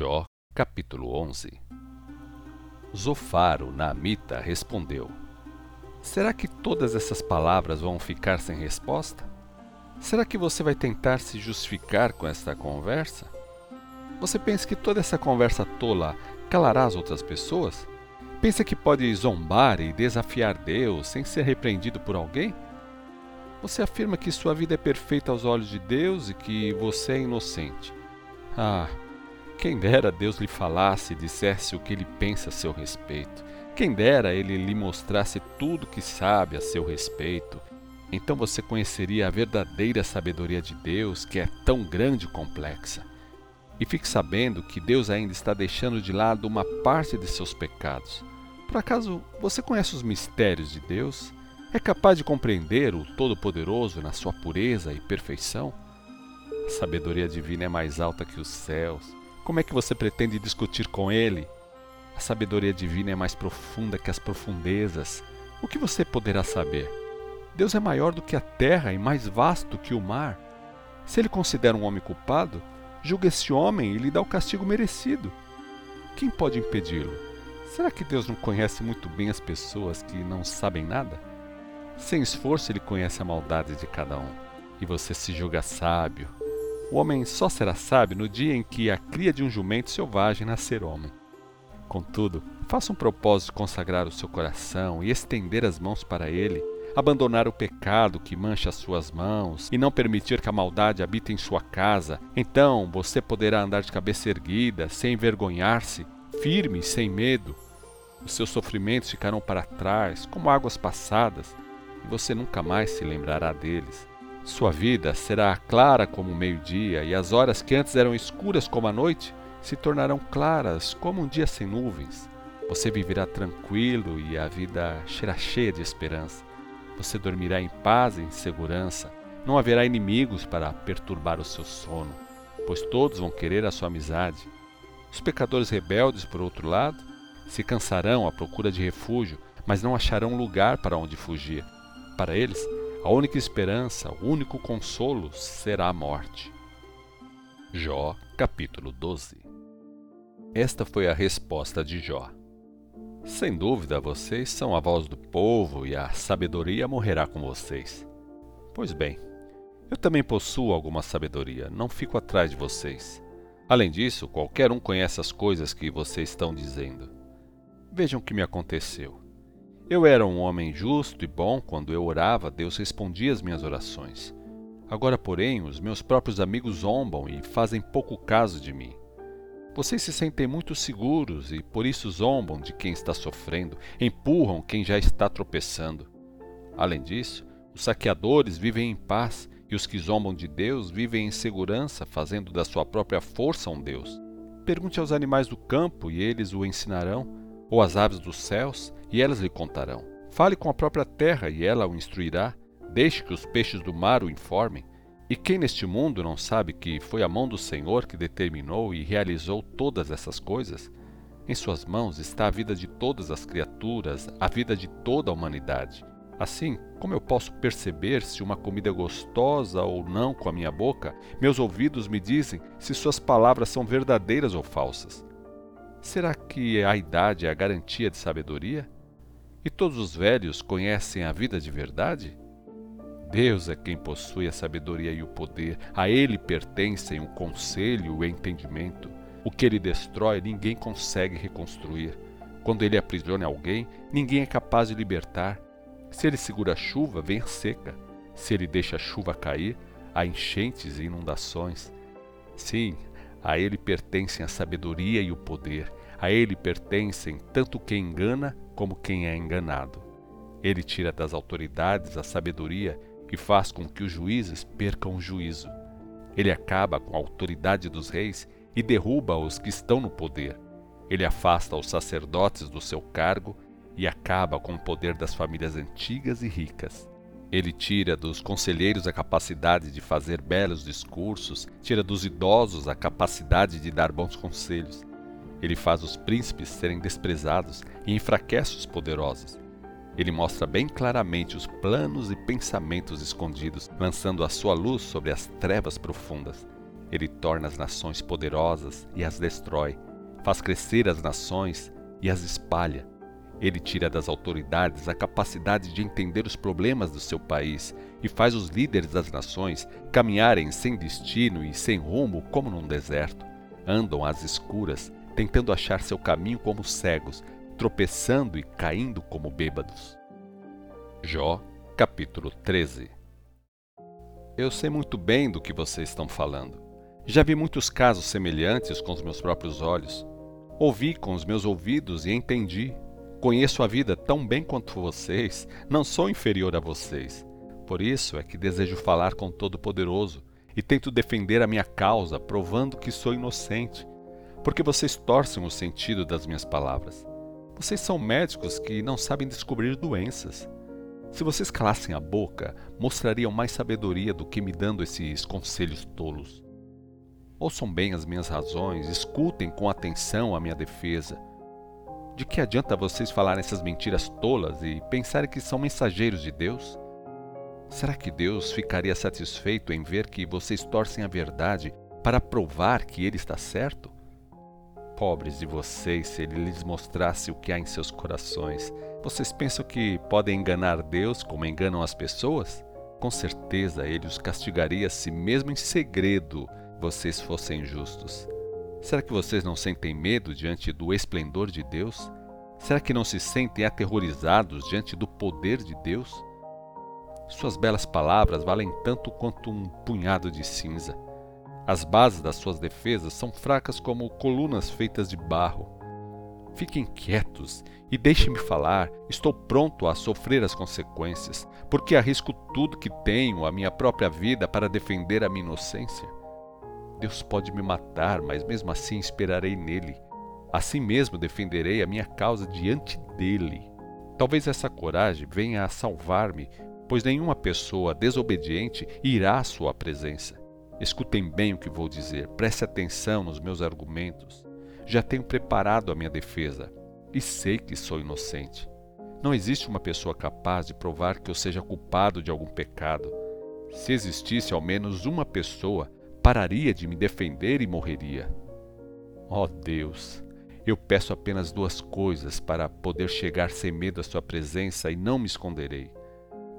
Jó, capítulo 11 Zofaro, Naamita, respondeu: Será que todas essas palavras vão ficar sem resposta? Será que você vai tentar se justificar com esta conversa? Você pensa que toda essa conversa tola calará as outras pessoas? Pensa que pode zombar e desafiar Deus sem ser repreendido por alguém? Você afirma que sua vida é perfeita aos olhos de Deus e que você é inocente. Ah, quem dera Deus lhe falasse e dissesse o que ele pensa a seu respeito. Quem dera ele lhe mostrasse tudo que sabe a seu respeito. Então você conheceria a verdadeira sabedoria de Deus, que é tão grande e complexa. E fique sabendo que Deus ainda está deixando de lado uma parte de seus pecados. Por acaso você conhece os mistérios de Deus? É capaz de compreender o Todo-Poderoso na sua pureza e perfeição? A sabedoria divina é mais alta que os céus. Como é que você pretende discutir com ele? A sabedoria divina é mais profunda que as profundezas. O que você poderá saber? Deus é maior do que a terra e mais vasto que o mar. Se ele considera um homem culpado, julga esse homem e lhe dá o castigo merecido. Quem pode impedi-lo? Será que Deus não conhece muito bem as pessoas que não sabem nada? Sem esforço, ele conhece a maldade de cada um. E você se julga sábio. O homem só será sábio no dia em que a cria de um jumento selvagem nascer homem. Contudo, faça um propósito de consagrar o seu coração e estender as mãos para ele, abandonar o pecado que mancha as suas mãos e não permitir que a maldade habite em sua casa. Então você poderá andar de cabeça erguida, sem envergonhar-se, firme e sem medo. Os seus sofrimentos ficarão para trás, como águas passadas, e você nunca mais se lembrará deles. Sua vida será clara como o meio-dia, e as horas que antes eram escuras como a noite se tornarão claras como um dia sem nuvens. Você viverá tranquilo e a vida será cheia de esperança. Você dormirá em paz e em segurança. Não haverá inimigos para perturbar o seu sono, pois todos vão querer a sua amizade. Os pecadores rebeldes, por outro lado, se cansarão à procura de refúgio, mas não acharão lugar para onde fugir. Para eles, a única esperança, o único consolo será a morte. Jó, capítulo 12 Esta foi a resposta de Jó. Sem dúvida, vocês são a voz do povo e a sabedoria morrerá com vocês. Pois bem, eu também possuo alguma sabedoria, não fico atrás de vocês. Além disso, qualquer um conhece as coisas que vocês estão dizendo. Vejam o que me aconteceu. Eu era um homem justo e bom quando eu orava, Deus respondia as minhas orações. Agora, porém, os meus próprios amigos zombam e fazem pouco caso de mim. Vocês se sentem muito seguros e por isso zombam de quem está sofrendo, empurram quem já está tropeçando. Além disso, os saqueadores vivem em paz e os que zombam de Deus vivem em segurança, fazendo da sua própria força um Deus. Pergunte aos animais do campo e eles o ensinarão ou as aves dos céus, e elas lhe contarão. Fale com a própria terra, e ela o instruirá. Deixe que os peixes do mar o informem. E quem neste mundo não sabe que foi a mão do Senhor que determinou e realizou todas essas coisas? Em suas mãos está a vida de todas as criaturas, a vida de toda a humanidade. Assim, como eu posso perceber se uma comida é gostosa ou não com a minha boca? Meus ouvidos me dizem se suas palavras são verdadeiras ou falsas. Será que a idade é a garantia de sabedoria? E todos os velhos conhecem a vida de verdade? Deus é quem possui a sabedoria e o poder, a Ele pertencem o conselho e o entendimento. O que Ele destrói, ninguém consegue reconstruir. Quando Ele aprisiona alguém, ninguém é capaz de libertar. Se Ele segura a chuva, vem a seca. Se Ele deixa a chuva cair, há enchentes e inundações. Sim, a ele pertencem a sabedoria e o poder. A ele pertencem tanto quem engana como quem é enganado. Ele tira das autoridades a sabedoria e faz com que os juízes percam o juízo. Ele acaba com a autoridade dos reis e derruba os que estão no poder. Ele afasta os sacerdotes do seu cargo e acaba com o poder das famílias antigas e ricas. Ele tira dos conselheiros a capacidade de fazer belos discursos, tira dos idosos a capacidade de dar bons conselhos. Ele faz os príncipes serem desprezados e enfraquece os poderosos. Ele mostra bem claramente os planos e pensamentos escondidos, lançando a sua luz sobre as trevas profundas. Ele torna as nações poderosas e as destrói, faz crescer as nações e as espalha. Ele tira das autoridades a capacidade de entender os problemas do seu país e faz os líderes das nações caminharem sem destino e sem rumo como num deserto. Andam às escuras, tentando achar seu caminho como cegos, tropeçando e caindo como bêbados. Jó, capítulo 13 Eu sei muito bem do que vocês estão falando. Já vi muitos casos semelhantes com os meus próprios olhos. Ouvi com os meus ouvidos e entendi. Conheço a vida tão bem quanto vocês, não sou inferior a vocês. Por isso é que desejo falar com Todo-Poderoso e tento defender a minha causa, provando que sou inocente, porque vocês torcem o sentido das minhas palavras. Vocês são médicos que não sabem descobrir doenças. Se vocês calassem a boca, mostrariam mais sabedoria do que me dando esses conselhos tolos. Ouçam bem as minhas razões, escutem com atenção a minha defesa de que adianta vocês falarem essas mentiras tolas e pensarem que são mensageiros de Deus? Será que Deus ficaria satisfeito em ver que vocês torcem a verdade para provar que Ele está certo? Pobres de vocês, se Ele lhes mostrasse o que há em seus corações, vocês pensam que podem enganar Deus como enganam as pessoas? Com certeza Ele os castigaria se, mesmo em segredo, vocês fossem justos. Será que vocês não sentem medo diante do esplendor de Deus? Será que não se sentem aterrorizados diante do poder de Deus? Suas belas palavras valem tanto quanto um punhado de cinza. As bases das suas defesas são fracas como colunas feitas de barro. Fiquem quietos e deixem-me falar. Estou pronto a sofrer as consequências, porque arrisco tudo que tenho, a minha própria vida, para defender a minha inocência. Deus pode me matar, mas mesmo assim esperarei nele. Assim mesmo defenderei a minha causa diante dele. Talvez essa coragem venha a salvar-me, pois nenhuma pessoa desobediente irá à sua presença. Escutem bem o que vou dizer, preste atenção nos meus argumentos. Já tenho preparado a minha defesa e sei que sou inocente. Não existe uma pessoa capaz de provar que eu seja culpado de algum pecado. Se existisse ao menos uma pessoa, pararia de me defender e morreria. Ó oh Deus, eu peço apenas duas coisas para poder chegar sem medo à Sua presença e não me esconderei.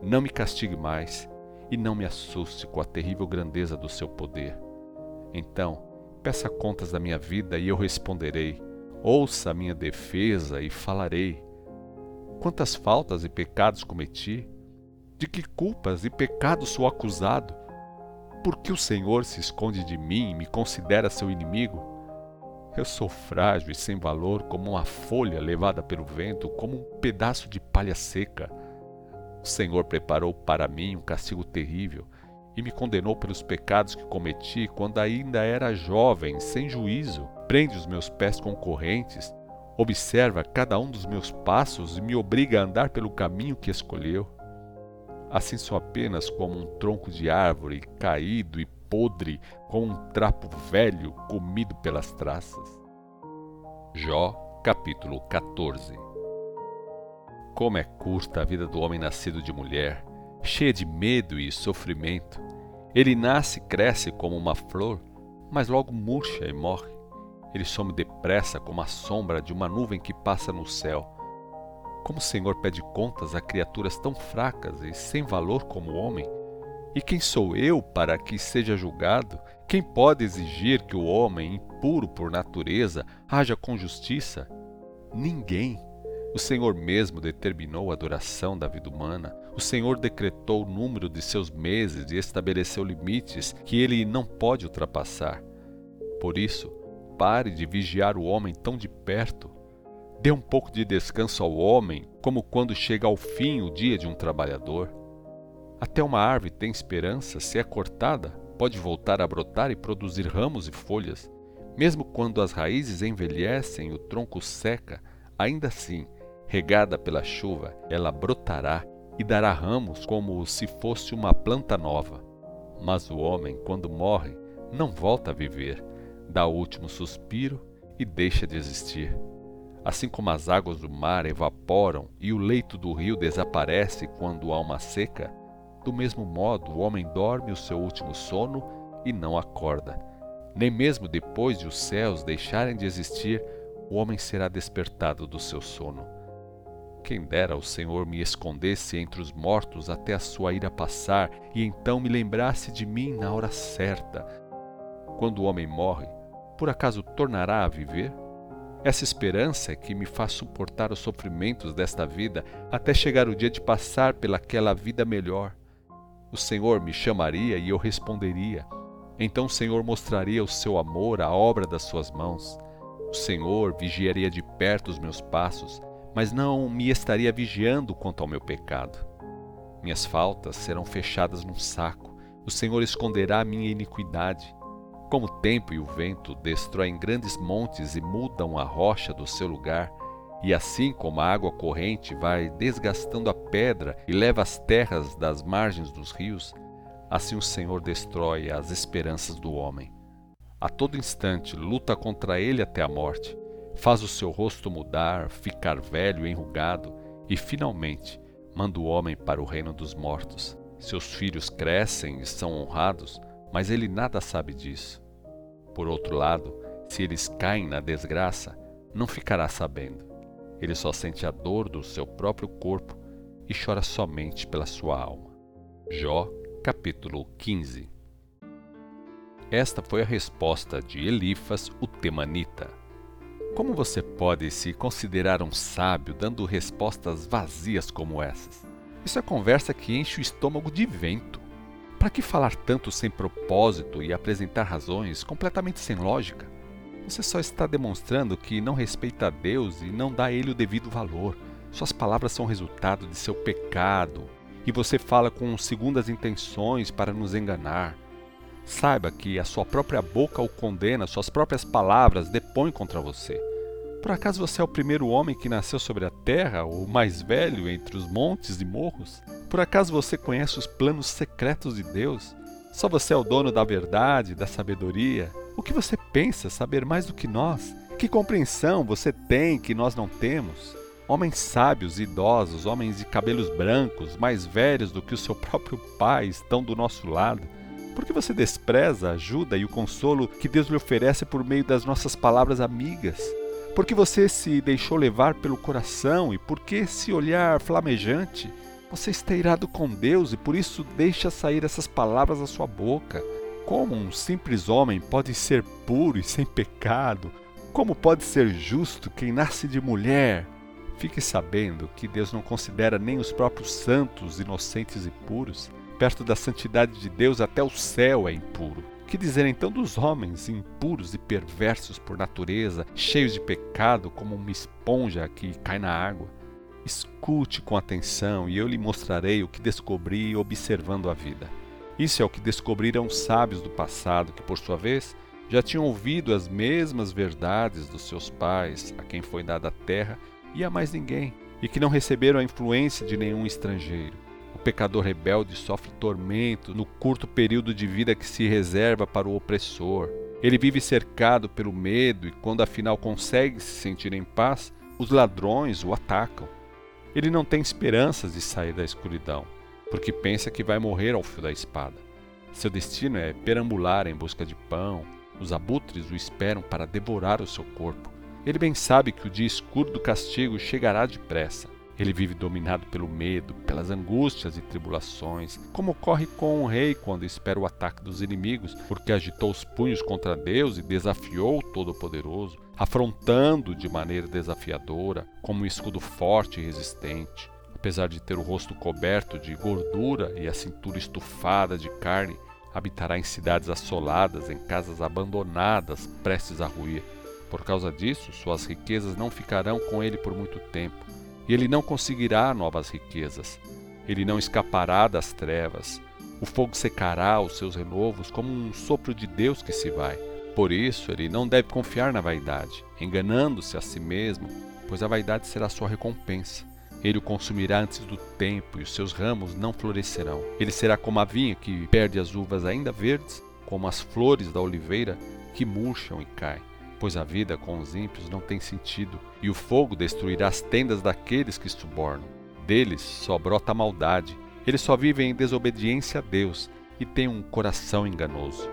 Não me castigue mais e não me assuste com a terrível grandeza do Seu poder. Então, peça contas da minha vida e eu responderei. Ouça a minha defesa e falarei. Quantas faltas e pecados cometi? De que culpas e pecados sou acusado? Por que o Senhor se esconde de mim e me considera seu inimigo? Eu sou frágil e sem valor, como uma folha levada pelo vento, como um pedaço de palha seca. O Senhor preparou para mim um castigo terrível e me condenou pelos pecados que cometi quando ainda era jovem, sem juízo. Prende os meus pés com correntes, observa cada um dos meus passos e me obriga a andar pelo caminho que escolheu assim sou apenas como um tronco de árvore caído e podre, como um trapo velho comido pelas traças. Jó, capítulo 14 Como é curta a vida do homem nascido de mulher, cheia de medo e sofrimento. Ele nasce e cresce como uma flor, mas logo murcha e morre. Ele some depressa como a sombra de uma nuvem que passa no céu como o Senhor pede contas a criaturas tão fracas e sem valor como o homem? E quem sou eu para que seja julgado? Quem pode exigir que o homem, impuro por natureza, haja com justiça? Ninguém. O Senhor mesmo determinou a duração da vida humana. O Senhor decretou o número de seus meses e estabeleceu limites que ele não pode ultrapassar. Por isso, pare de vigiar o homem tão de perto Dê um pouco de descanso ao homem, como quando chega ao fim o dia de um trabalhador. Até uma árvore tem esperança, se é cortada, pode voltar a brotar e produzir ramos e folhas. Mesmo quando as raízes envelhecem e o tronco seca, ainda assim, regada pela chuva, ela brotará e dará ramos como se fosse uma planta nova. Mas o homem, quando morre, não volta a viver, dá o último suspiro e deixa de existir. Assim como as águas do mar evaporam e o leito do rio desaparece quando há uma seca, do mesmo modo o homem dorme o seu último sono e não acorda. nem mesmo depois de os céus deixarem de existir, o homem será despertado do seu sono. Quem dera o Senhor me escondesse entre os mortos até a sua ira passar e então me lembrasse de mim na hora certa. Quando o homem morre, por acaso tornará a viver? Essa esperança é que me faz suportar os sofrimentos desta vida até chegar o dia de passar pelaquela vida melhor. O Senhor me chamaria e eu responderia. Então o Senhor mostraria o seu amor, a obra das suas mãos. O Senhor vigiaria de perto os meus passos, mas não me estaria vigiando quanto ao meu pecado. Minhas faltas serão fechadas num saco. O Senhor esconderá minha iniquidade. Como o tempo e o vento destroem grandes montes e mudam a rocha do seu lugar, e assim como a água corrente vai desgastando a pedra e leva as terras das margens dos rios, assim o Senhor destrói as esperanças do homem. A todo instante luta contra ele até a morte, faz o seu rosto mudar, ficar velho e enrugado, e finalmente manda o homem para o reino dos mortos. Seus filhos crescem e são honrados, mas ele nada sabe disso. Por outro lado, se eles caem na desgraça, não ficará sabendo. Ele só sente a dor do seu próprio corpo e chora somente pela sua alma. Jó capítulo 15 Esta foi a resposta de Elifas, o temanita. Como você pode se considerar um sábio dando respostas vazias como essas? Isso é conversa que enche o estômago de vento. Para que falar tanto sem propósito e apresentar razões completamente sem lógica? Você só está demonstrando que não respeita a Deus e não dá a Ele o devido valor. Suas palavras são resultado de seu pecado, e você fala com segundas intenções para nos enganar. Saiba que a sua própria boca o condena, suas próprias palavras depõem contra você. Por acaso você é o primeiro homem que nasceu sobre a terra, o mais velho entre os montes e morros? Por acaso você conhece os planos secretos de Deus? Só você é o dono da verdade, da sabedoria? O que você pensa saber mais do que nós? Que compreensão você tem que nós não temos? Homens sábios, idosos, homens de cabelos brancos, mais velhos do que o seu próprio pai, estão do nosso lado. Por que você despreza a ajuda e o consolo que Deus lhe oferece por meio das nossas palavras amigas? Por que você se deixou levar pelo coração e por que esse olhar flamejante? Você está irado com Deus e por isso deixa sair essas palavras da sua boca. Como um simples homem pode ser puro e sem pecado? Como pode ser justo quem nasce de mulher? Fique sabendo que Deus não considera nem os próprios santos inocentes e puros. Perto da santidade de Deus, até o céu é impuro. Que dizer então dos homens impuros e perversos por natureza, cheios de pecado, como uma esponja que cai na água? Escute com atenção e eu lhe mostrarei o que descobri observando a vida. Isso é o que descobriram os sábios do passado, que por sua vez já tinham ouvido as mesmas verdades dos seus pais, a quem foi dada a terra e a mais ninguém, e que não receberam a influência de nenhum estrangeiro. Pecador rebelde sofre tormento no curto período de vida que se reserva para o opressor. Ele vive cercado pelo medo e, quando afinal consegue se sentir em paz, os ladrões o atacam. Ele não tem esperanças de sair da escuridão, porque pensa que vai morrer ao fio da espada. Seu destino é perambular em busca de pão. Os abutres o esperam para devorar o seu corpo. Ele bem sabe que o dia escuro do castigo chegará depressa. Ele vive dominado pelo medo, pelas angústias e tribulações, como ocorre com um rei quando espera o ataque dos inimigos, porque agitou os punhos contra Deus e desafiou o Todo-Poderoso, afrontando de maneira desafiadora, como um escudo forte e resistente. Apesar de ter o rosto coberto de gordura e a cintura estufada de carne, habitará em cidades assoladas, em casas abandonadas, prestes a ruir. Por causa disso, suas riquezas não ficarão com ele por muito tempo, e ele não conseguirá novas riquezas. Ele não escapará das trevas. O fogo secará os seus renovos como um sopro de Deus que se vai. Por isso, ele não deve confiar na vaidade, enganando-se a si mesmo, pois a vaidade será sua recompensa. Ele o consumirá antes do tempo e os seus ramos não florescerão. Ele será como a vinha que perde as uvas ainda verdes, como as flores da oliveira que murcham e caem pois a vida com os ímpios não tem sentido, e o fogo destruirá as tendas daqueles que subornam. Deles só brota a maldade, eles só vivem em desobediência a Deus e têm um coração enganoso.